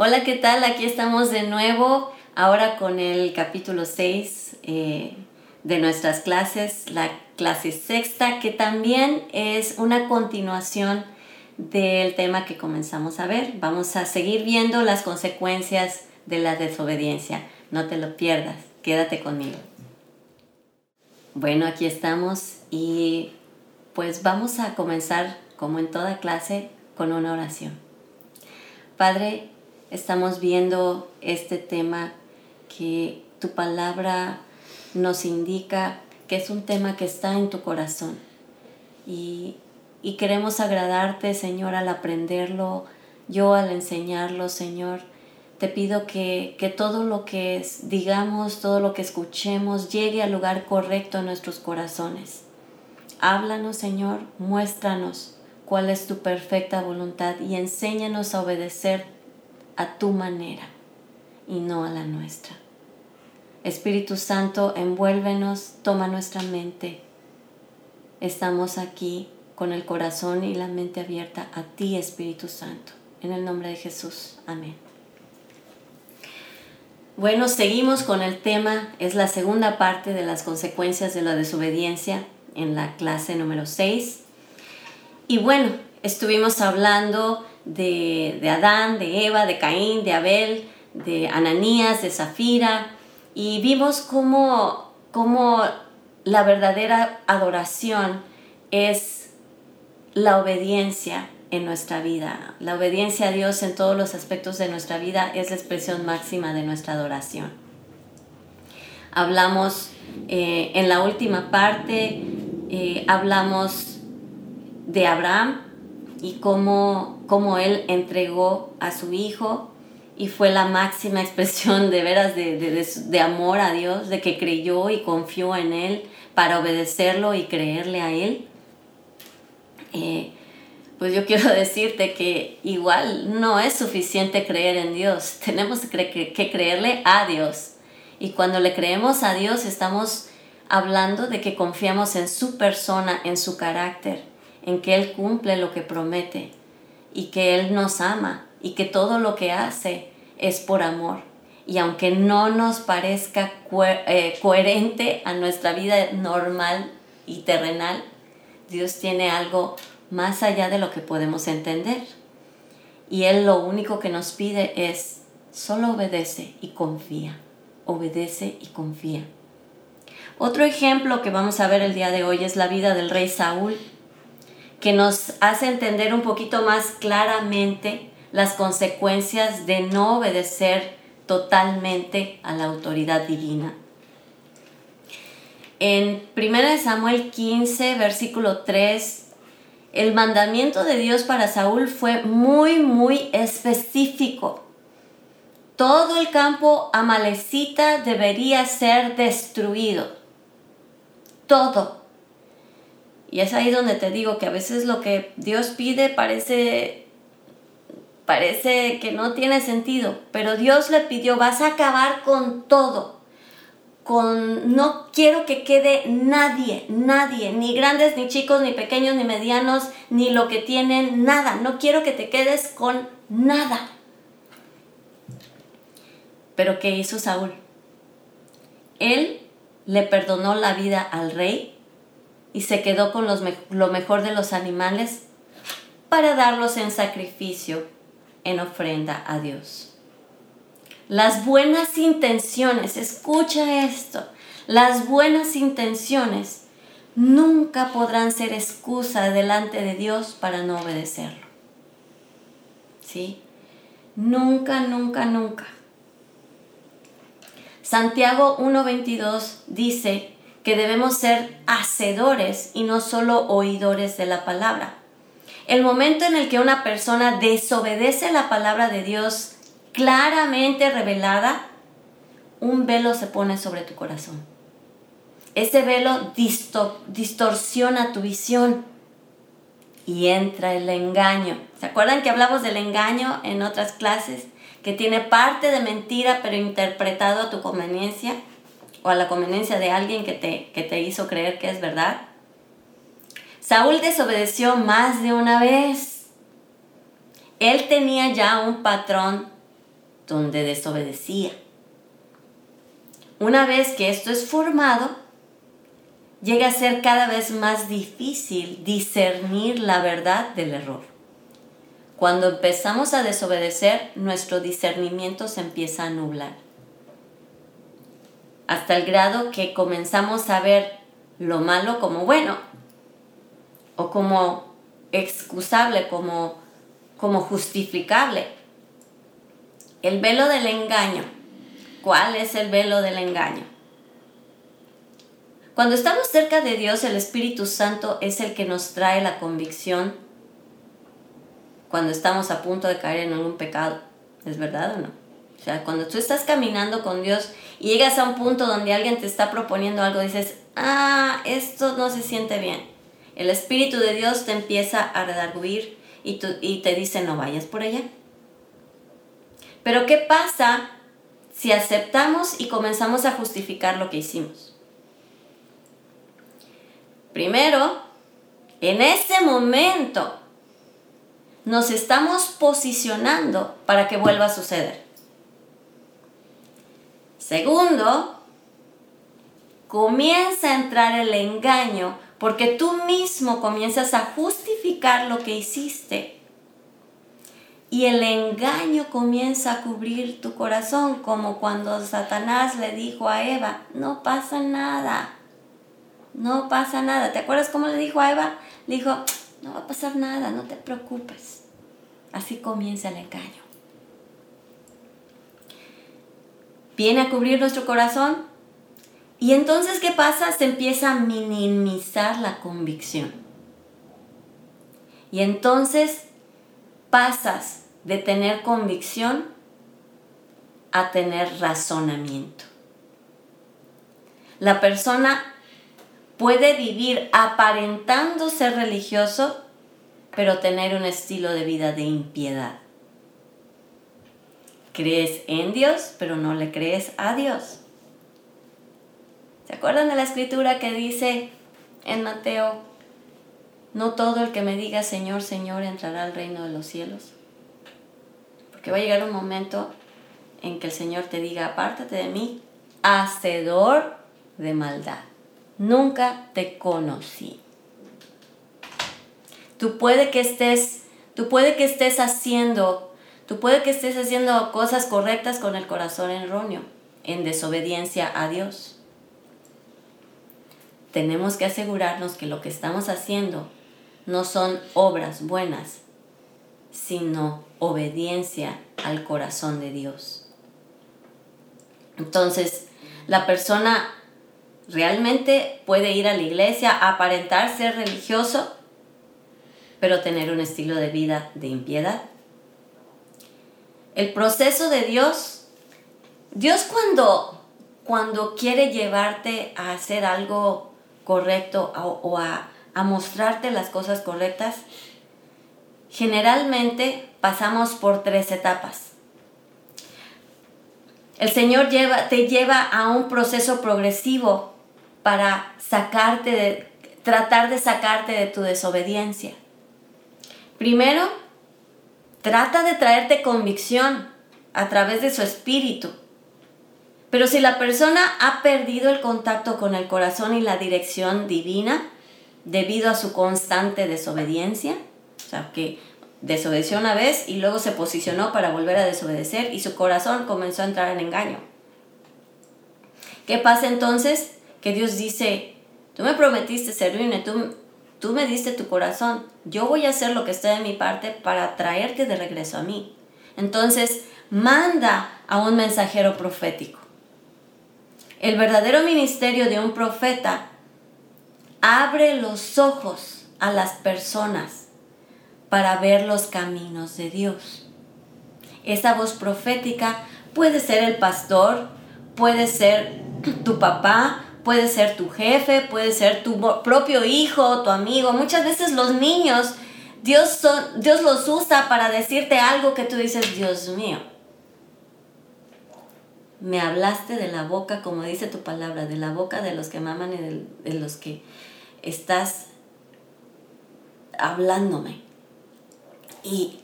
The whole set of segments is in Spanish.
Hola, ¿qué tal? Aquí estamos de nuevo, ahora con el capítulo 6 eh, de nuestras clases, la clase sexta, que también es una continuación del tema que comenzamos a ver. Vamos a seguir viendo las consecuencias de la desobediencia. No te lo pierdas, quédate conmigo. Bueno, aquí estamos y pues vamos a comenzar, como en toda clase, con una oración. Padre, estamos viendo este tema que tu palabra nos indica que es un tema que está en tu corazón. Y, y queremos agradarte, Señor, al aprenderlo, yo al enseñarlo, Señor. Te pido que, que todo lo que digamos, todo lo que escuchemos, llegue al lugar correcto en nuestros corazones. Háblanos, Señor, muéstranos cuál es tu perfecta voluntad y enséñanos a obedecer a tu manera y no a la nuestra. Espíritu Santo, envuélvenos, toma nuestra mente. Estamos aquí con el corazón y la mente abierta a ti, Espíritu Santo. En el nombre de Jesús. Amén. Bueno, seguimos con el tema, es la segunda parte de las consecuencias de la desobediencia en la clase número 6. Y bueno, estuvimos hablando de, Adán, de Eva, de Caín, de Abel, de Ananías, de Zafira, y vimos cómo, cómo la verdadera adoración es la obediencia en nuestra vida. La obediencia a Dios en todos los aspectos de nuestra vida es la expresión máxima de nuestra adoración. Hablamos eh, en la última parte eh, hablamos de Abraham y cómo, cómo él entregó a su hijo y fue la máxima expresión de veras de, amor a Dios, de que creyó y confió en Él para obedecerlo y creerle a Él. Eh, pues yo quiero decirte que igual no es suficiente creer en Dios, tenemos que creerle a Dios. Y cuando le creemos a Dios estamos hablando de que confiamos en su persona, en su carácter, en que Él cumple lo que promete y que Él nos ama y que todo lo que hace es por amor. Y aunque no nos parezca eh, coherente a nuestra vida normal y terrenal, Dios tiene algo más allá de lo que podemos entender. Y Él lo único que nos pide es, solo obedece y confía, obedece y confía. Otro ejemplo que vamos a ver el día de hoy es la vida del rey Saúl, que nos hace entender un poquito más claramente las consecuencias de no obedecer totalmente a la autoridad divina. En 1 Samuel 15, versículo 3, el mandamiento de Dios para Saúl fue muy, muy específico. Todo el campo amalecita debería ser destruido todo. Y es ahí donde te digo que a veces lo que Dios pide parece parece que no tiene sentido, pero Dios le pidió, vas a acabar con todo. Con no quiero que quede nadie, nadie, ni grandes, ni chicos, ni pequeños, ni medianos, ni lo que tienen, nada. No quiero que te quedes con nada. Pero ¿qué hizo Saúl? Él le perdonó la vida al rey y se quedó con lo mejor de los animales para darlos en sacrificio, en ofrenda a Dios. Las buenas intenciones, escucha esto, las buenas intenciones nunca podrán ser excusa delante de Dios para no obedecerlo. ¿Sí? Nunca, nunca, nunca. Santiago 1.22 dice que debemos ser hacedores y no solo oidores de la palabra. El momento en el que una persona desobedece la palabra de Dios claramente revelada, un velo se pone sobre tu corazón. Ese velo distorsiona tu visión y entra el engaño. ¿Se acuerdan que hablamos del engaño en otras clases? que tiene parte de mentira pero interpretado a tu conveniencia o a la conveniencia de alguien que te, que te hizo creer que es verdad. Saúl desobedeció más de una vez. Él tenía ya un patrón donde desobedecía. Una vez que esto es formado, llega a ser cada vez más difícil discernir la verdad del error. Cuando empezamos a desobedecer, nuestro discernimiento se empieza a nublar. Hasta el grado que comenzamos a ver lo malo como bueno o como excusable, como, como justificable. El velo del engaño. ¿Cuál es el velo del engaño? Cuando estamos cerca de Dios, el Espíritu Santo es el que nos trae la convicción cuando estamos a punto de caer en algún pecado. ¿Es verdad o no? O sea, cuando tú estás caminando con Dios y llegas a un punto donde alguien te está proponiendo algo, dices, ah, esto no se siente bien. El Espíritu de Dios te empieza a redarguir y, y te dice, no vayas por allá. Pero ¿qué pasa si aceptamos y comenzamos a justificar lo que hicimos? Primero, en ese momento nos estamos posicionando para que vuelva a suceder. Segundo, comienza a entrar el engaño porque tú mismo comienzas a justificar lo que hiciste. Y el engaño comienza a cubrir tu corazón, como cuando Satanás le dijo a Eva, no pasa nada, no pasa nada. ¿Te acuerdas cómo le dijo a Eva? Le dijo, no va a pasar nada, no te preocupes. Así comienza el engaño. Viene a cubrir nuestro corazón y entonces, ¿qué pasa? Se empieza a minimizar la convicción. Y entonces pasas de tener convicción a tener razonamiento. La persona puede vivir aparentando ser religioso, pero tener un estilo de vida de impiedad. Crees en Dios, pero no le crees a Dios. ¿Se acuerdan de la escritura que dice en Mateo, no todo el que me diga Señor, Señor entrará al reino de los cielos? Porque va a llegar un momento en que el Señor te diga, apártate de mí, hacedor de maldad. Nunca te conocí. Tú puede que estés, tú puede que estés haciendo, tú puede que estés haciendo cosas correctas con el corazón erróneo, en desobediencia a Dios tenemos que asegurarnos que lo que estamos haciendo no son obras buenas, sino obediencia al corazón de Dios. Entonces, la persona realmente puede ir a la iglesia, aparentar ser religioso, pero tener un estilo de vida de impiedad. El proceso de Dios, Dios cuando, cuando quiere llevarte a hacer algo correcto o, a, mostrarte las cosas correctas, generalmente pasamos por tres etapas. El Señor te lleva a un proceso progresivo para sacarte de, tratar de sacarte de tu desobediencia. Primero, trata de traerte convicción a través de su espíritu pero si la persona ha perdido el contacto con el corazón y la dirección divina debido a su constante desobediencia, o sea, que desobedeció una vez y luego se posicionó para volver a desobedecer y su corazón comenzó a entrar en engaño. ¿Qué pasa entonces? Que Dios dice, tú me prometiste servirme, tú, tú me diste tu corazón, yo voy a hacer lo que esté de mi parte para traerte de regreso a mí. Entonces, manda a un mensajero profético. El verdadero ministerio de un profeta abre los ojos a las personas para ver los caminos de Dios. Esa voz profética puede ser el pastor, puede ser tu papá, puede ser tu jefe, puede ser tu propio hijo, tu amigo. Muchas veces los niños, Dios, Dios los usa para decirte algo que tú dices, Dios mío, me hablaste de la boca, como dice tu palabra, de la boca de los que maman y de, los que estás hablándome. Y,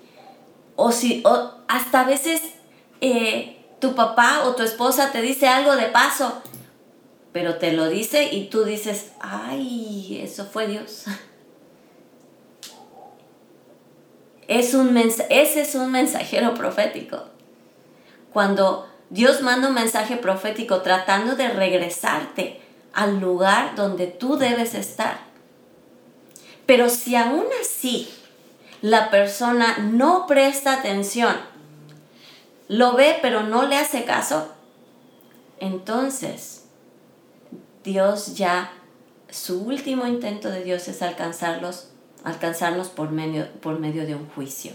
o si, o hasta a veces eh, tu papá o tu esposa te dice algo de paso, pero te lo dice y tú dices, ay, eso fue Dios. Es un ese es un mensajero profético. Cuando Dios manda un mensaje profético tratando de regresarte al lugar donde tú debes estar. Pero si aún así la persona no presta atención, lo ve pero no le hace caso, entonces Dios ya, su último intento de Dios es alcanzarlos, alcanzarnos por medio, por medio de un juicio.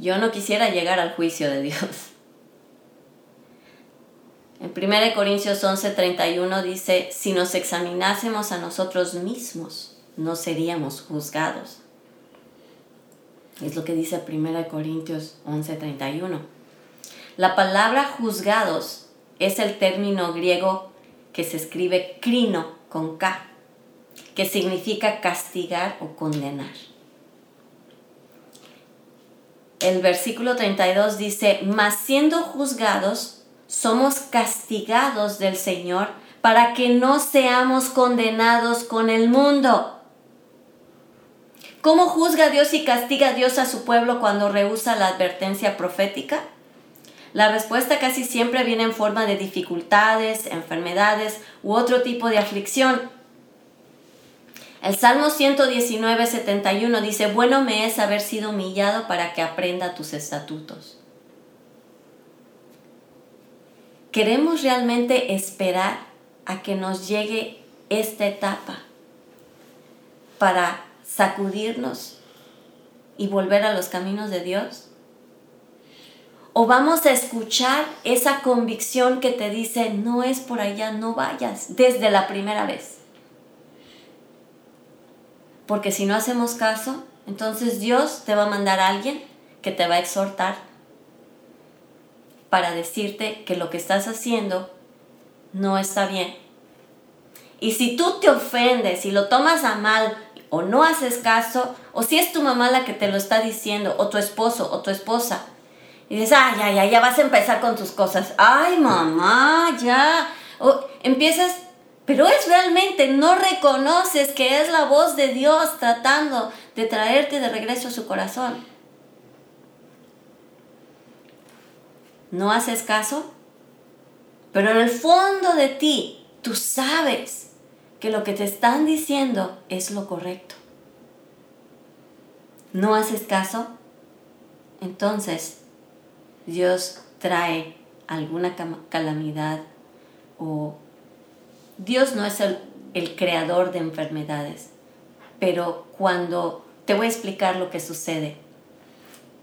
Yo no quisiera llegar al juicio de Dios. En 1 Corintios 11:31 dice, si nos examinásemos a nosotros mismos, no seríamos juzgados. Es lo que dice 1 Corintios 11:31. La palabra juzgados es el término griego que se escribe crino con K, que significa castigar o condenar. El versículo 32 dice, mas siendo juzgados, somos castigados del Señor para que no seamos condenados con el mundo. ¿Cómo juzga Dios y castiga Dios a su pueblo cuando rehúsa la advertencia profética? La respuesta casi siempre viene en forma de dificultades, enfermedades u otro tipo de aflicción. El Salmo 119, 71 dice, bueno me es haber sido humillado para que aprenda tus estatutos. ¿Queremos realmente esperar a que nos llegue esta etapa para sacudirnos y volver a los caminos de Dios? ¿O vamos a escuchar esa convicción que te dice, no es por allá, no vayas, desde la primera vez? Porque si no hacemos caso, entonces Dios te va a mandar a alguien que te va a exhortar para decirte que lo que estás haciendo no está bien. Y si tú te ofendes y lo tomas a mal o no haces caso, o si es tu mamá la que te lo está diciendo, o tu esposo o tu esposa, y dices, ay, ya, ya, ya vas a empezar con tus cosas. Ay, mamá, ya. O empiezas, pero es realmente, no reconoces que es la voz de Dios tratando de traerte de regreso a su corazón. No haces caso, pero en el fondo de ti, tú sabes que lo que te están diciendo es lo correcto. No haces caso, entonces Dios trae alguna calamidad o Dios no es el, el creador de enfermedades, pero cuando, te voy a explicar lo que sucede,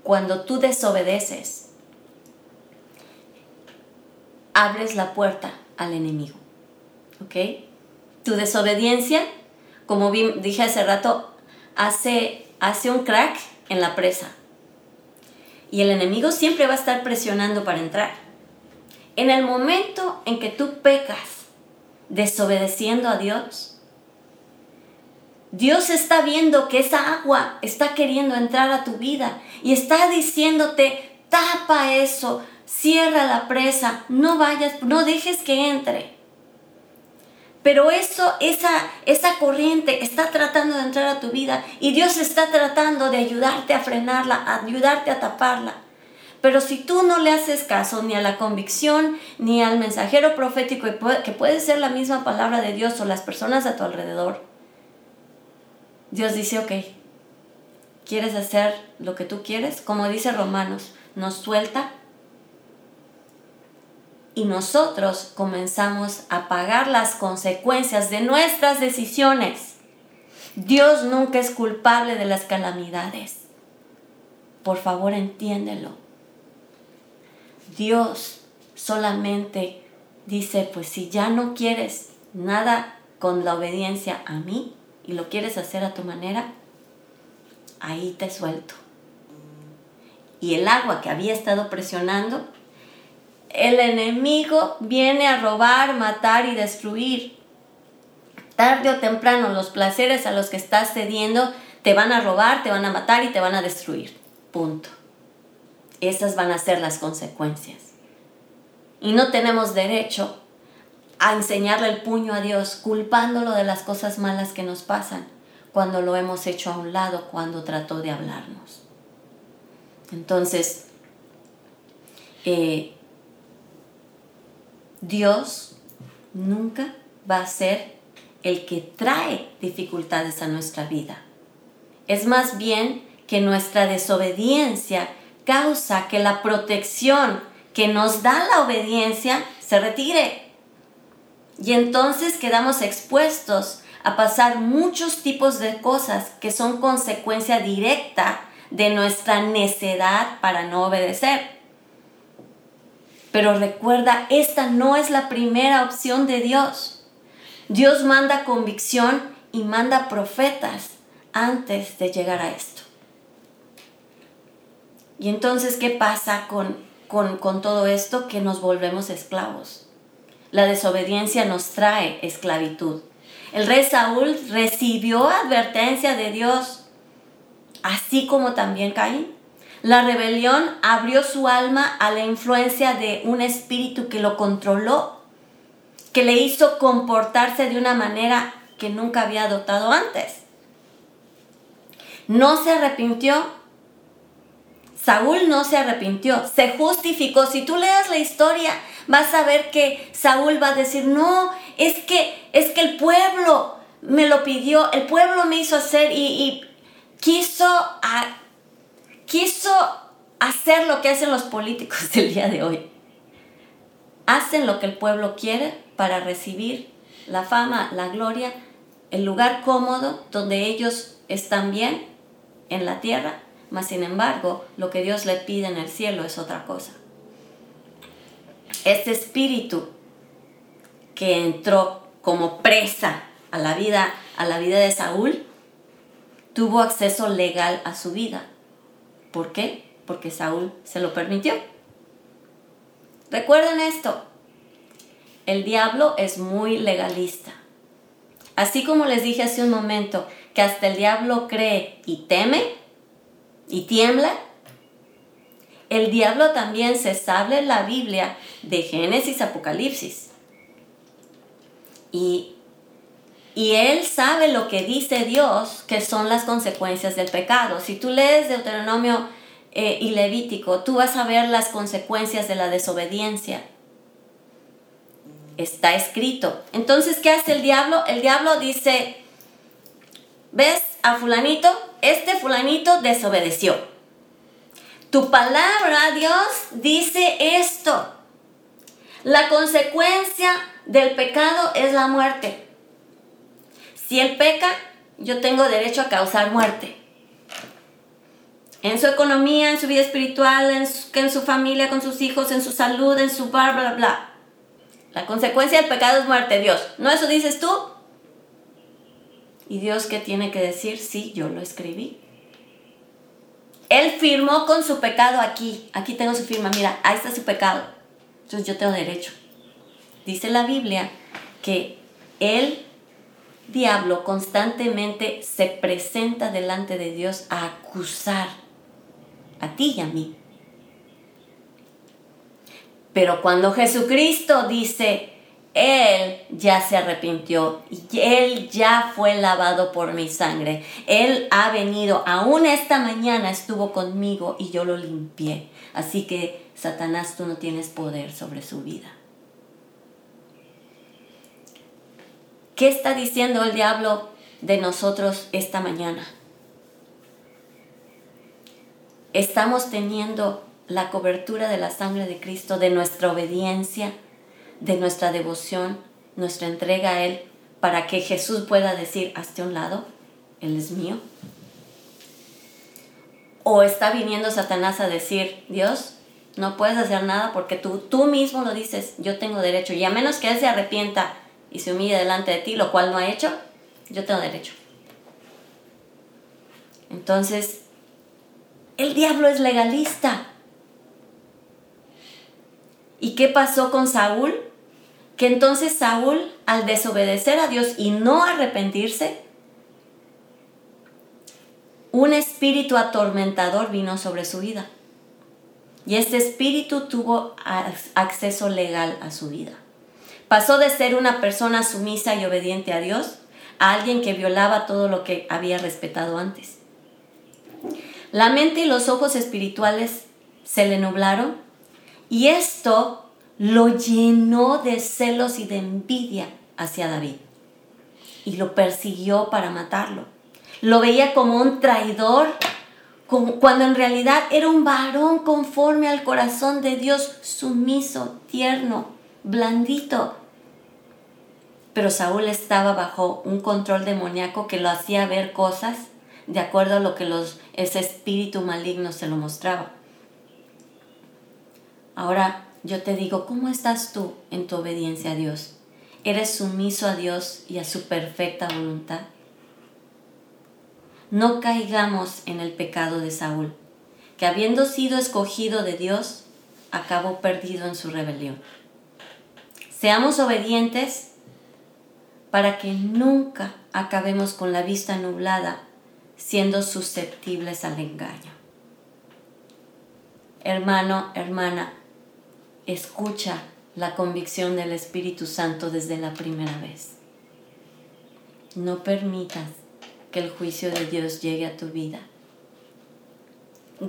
cuando tú desobedeces, abres la puerta al enemigo, ¿ok? Tu desobediencia, como dije hace rato, hace, hace un crack en la presa y el enemigo siempre va a estar presionando para entrar. En el momento en que tú pecas desobedeciendo a Dios, Dios está viendo que esa agua está queriendo entrar a tu vida y está diciéndote, tapa eso, cierra la presa, no vayas, no dejes que entre. Pero eso, esa, esa corriente está tratando de entrar a tu vida y Dios está tratando de ayudarte a frenarla, ayudarte a taparla. Pero si tú no le haces caso ni a la convicción, ni al mensajero profético, que puede ser la misma palabra de Dios o las personas a tu alrededor, Dios dice, ok, ¿quieres hacer lo que tú quieres? Como dice Romanos, nos suelta y nosotros comenzamos a pagar las consecuencias de nuestras decisiones. Dios nunca es culpable de las calamidades. Por favor, entiéndelo. Dios solamente dice, pues si ya no quieres nada con la obediencia a mí y lo quieres hacer a tu manera, ahí te suelto. Y el agua que había estado presionando el enemigo viene a robar, matar y destruir. Tarde o temprano los placeres a los que estás cediendo te van a robar, te van a matar y te van a destruir. Punto. esas van a ser las consecuencias. Y no tenemos derecho a enseñarle el puño a Dios culpándolo de las cosas malas que nos pasan cuando lo hemos hecho a un lado cuando trató de hablarnos. Entonces, eh, Dios nunca va a ser el que trae dificultades a nuestra vida. Es más bien que nuestra desobediencia causa que la protección que nos da la obediencia se retire. Y entonces quedamos expuestos a pasar muchos tipos de cosas que son consecuencia directa de nuestra necedad para no obedecer. Pero recuerda, esta no es la primera opción de Dios. Dios manda convicción y manda profetas antes de llegar a esto. Y entonces, ¿qué pasa con, con, con todo esto? Que nos volvemos esclavos. La desobediencia nos trae esclavitud. El rey Saúl recibió advertencia de Dios, así como también Caín. La rebelión abrió su alma a la influencia de un espíritu que lo controló, que le hizo comportarse de una manera que nunca había adoptado antes. No se arrepintió Saúl no se arrepintió, se justificó. Si tú leas la historia, vas a ver que Saúl va a decir, no, es que, es que el pueblo me lo pidió, el pueblo me hizo hacer y, quiso, quiso hacer lo que hacen los políticos del día de hoy. Hacen lo que el pueblo quiere para recibir la fama, la gloria, el lugar cómodo donde ellos están bien en la tierra mas sin embargo, lo que Dios le pide en el cielo es otra cosa. Este espíritu que entró como presa a la vida, a la vida de Saúl, tuvo acceso legal a su vida. ¿Por qué? Porque Saúl se lo permitió. Recuerden esto, el diablo es muy legalista. Así como les dije hace un momento que hasta el diablo cree y teme, y tiembla. El diablo también se sabe en la Biblia de Génesis, Apocalipsis. Y, y él sabe lo que dice Dios, que son las consecuencias del pecado. Si tú lees Deuteronomio eh, y Levítico, tú vas a ver las consecuencias de la desobediencia. Está escrito. Entonces, ¿qué hace el diablo? El diablo dice, ¿ves a fulanito? este fulanito desobedeció. Tu palabra, Dios, dice esto. La consecuencia del pecado es la muerte. Si él peca, yo tengo derecho a causar muerte. En su economía, en su vida espiritual, en su, en su familia, con sus hijos, en su salud, en su bla, bla, bla. La consecuencia del pecado es muerte, Dios. ¿No eso dices tú? ¿Y Dios qué tiene que decir? Sí, yo lo escribí. Él firmó con su pecado aquí. Aquí tengo su firma. Mira, ahí está su pecado. Entonces yo tengo derecho. Dice la Biblia que el diablo constantemente se presenta delante de Dios a acusar a ti y a mí. Pero cuando Jesucristo dice, él ya se arrepintió y Él ya fue lavado por mi sangre. Él ha venido, aún esta mañana estuvo conmigo y yo lo limpié. Así que, Satanás, tú no tienes poder sobre su vida. ¿Qué está diciendo el diablo de nosotros esta mañana? Estamos teniendo la cobertura de la sangre de Cristo, de nuestra obediencia de nuestra devoción, nuestra entrega a Él, para que Jesús pueda decir, hazte un lado, Él es mío. O está viniendo Satanás a decir, Dios, no puedes hacer nada porque tú, tú mismo lo dices, yo tengo derecho. Y a menos que Él se arrepienta y se humille delante de ti, lo cual no ha hecho, yo tengo derecho. Entonces, el diablo es legalista. ¿Y qué pasó con Saúl? Que entonces Saúl, al desobedecer a Dios y no arrepentirse, un espíritu atormentador vino sobre su vida. y este espíritu tuvo acceso legal a su vida. Pasó de ser una persona sumisa y obediente a Dios a alguien que violaba todo lo que había respetado antes. La mente y los ojos espirituales se le nublaron y esto lo llenó de celos y de envidia hacia David y lo persiguió para matarlo. Lo veía como un traidor cuando en realidad era un varón conforme al corazón de Dios, sumiso, tierno, blandito. Pero Saúl estaba bajo un control demoníaco que lo hacía ver cosas de acuerdo a lo que los, ese espíritu maligno se lo mostraba. Ahora yo te digo, ¿cómo estás tú en tu obediencia a Dios? ¿Eres sumiso a Dios y a su perfecta voluntad? no caigamos en el pecado de Saúl, que habiendo sido escogido de Dios, acabó perdido en su rebelión. Seamos obedientes para que nunca acabemos con la vista nublada siendo susceptibles al engaño. Hermano, hermana, escucha la convicción del Espíritu Santo desde la primera vez. No permitas que el juicio de Dios llegue a tu vida.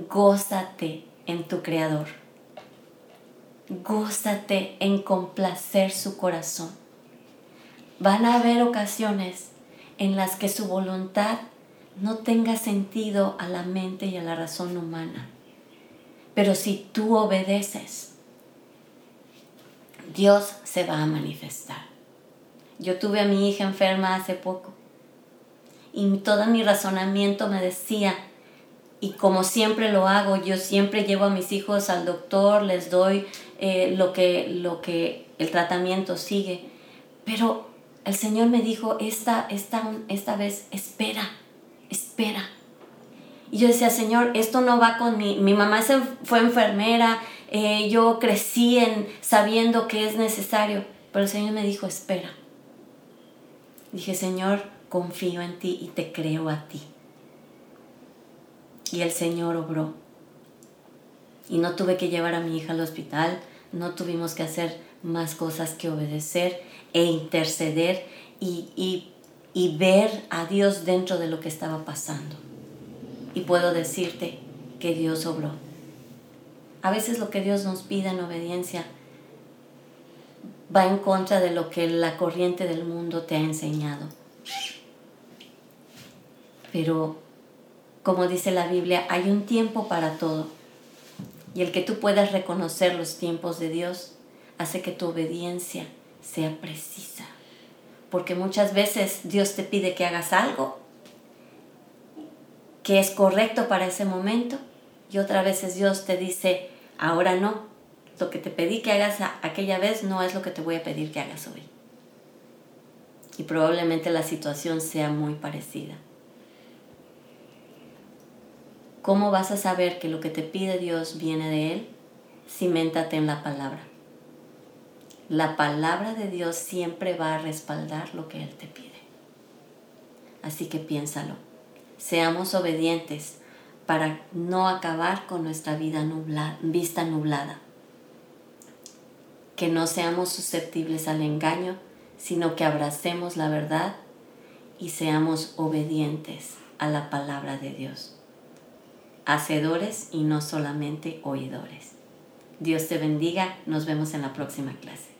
Gózate en tu Creador. Gózate en complacer su corazón. Van a haber ocasiones en las que su voluntad no tenga sentido a la mente y a la razón humana. Pero si tú obedeces, Dios se va a manifestar. Yo tuve a mi hija enferma hace poco y todo mi razonamiento me decía, y como siempre lo hago, yo siempre llevo a mis hijos al doctor, les doy eh, lo, que, lo que el tratamiento sigue, pero el Señor me dijo, esta, esta, esta vez, espera, espera. Y yo decía, Señor, esto no va con mi, mi mamá se fue enfermera, eh, yo crecí en, sabiendo que es necesario, pero el Señor me dijo, espera. Dije, Señor, confío en ti y te creo a ti. Y el Señor obró. Y no tuve que llevar a mi hija al hospital, no tuvimos que hacer más cosas que obedecer e interceder y, y ver a Dios dentro de lo que estaba pasando. Y puedo decirte que Dios obró. A veces lo que Dios nos pide en obediencia va en contra de lo que la corriente del mundo te ha enseñado. Pero, como dice la Biblia, hay un tiempo para todo. Y el que tú puedas reconocer los tiempos de Dios hace que tu obediencia sea precisa. Porque muchas veces Dios te pide que hagas algo que es correcto para ese momento y otras veces Dios te dice, ahora no, lo que te pedí que hagas aquella vez no es lo que te voy a pedir que hagas hoy. Y probablemente la situación sea muy parecida. ¿Cómo vas a saber que lo que te pide Dios viene de Él? Ciméntate en la palabra. La palabra de Dios siempre va a respaldar lo que Él te pide. Así que piénsalo. Seamos obedientes para no acabar con nuestra vida vista nublada. Que no seamos susceptibles al engaño, sino que abracemos la verdad y seamos obedientes a la palabra de Dios hacedores y no solamente oidores. Dios te bendiga, nos vemos en la próxima clase.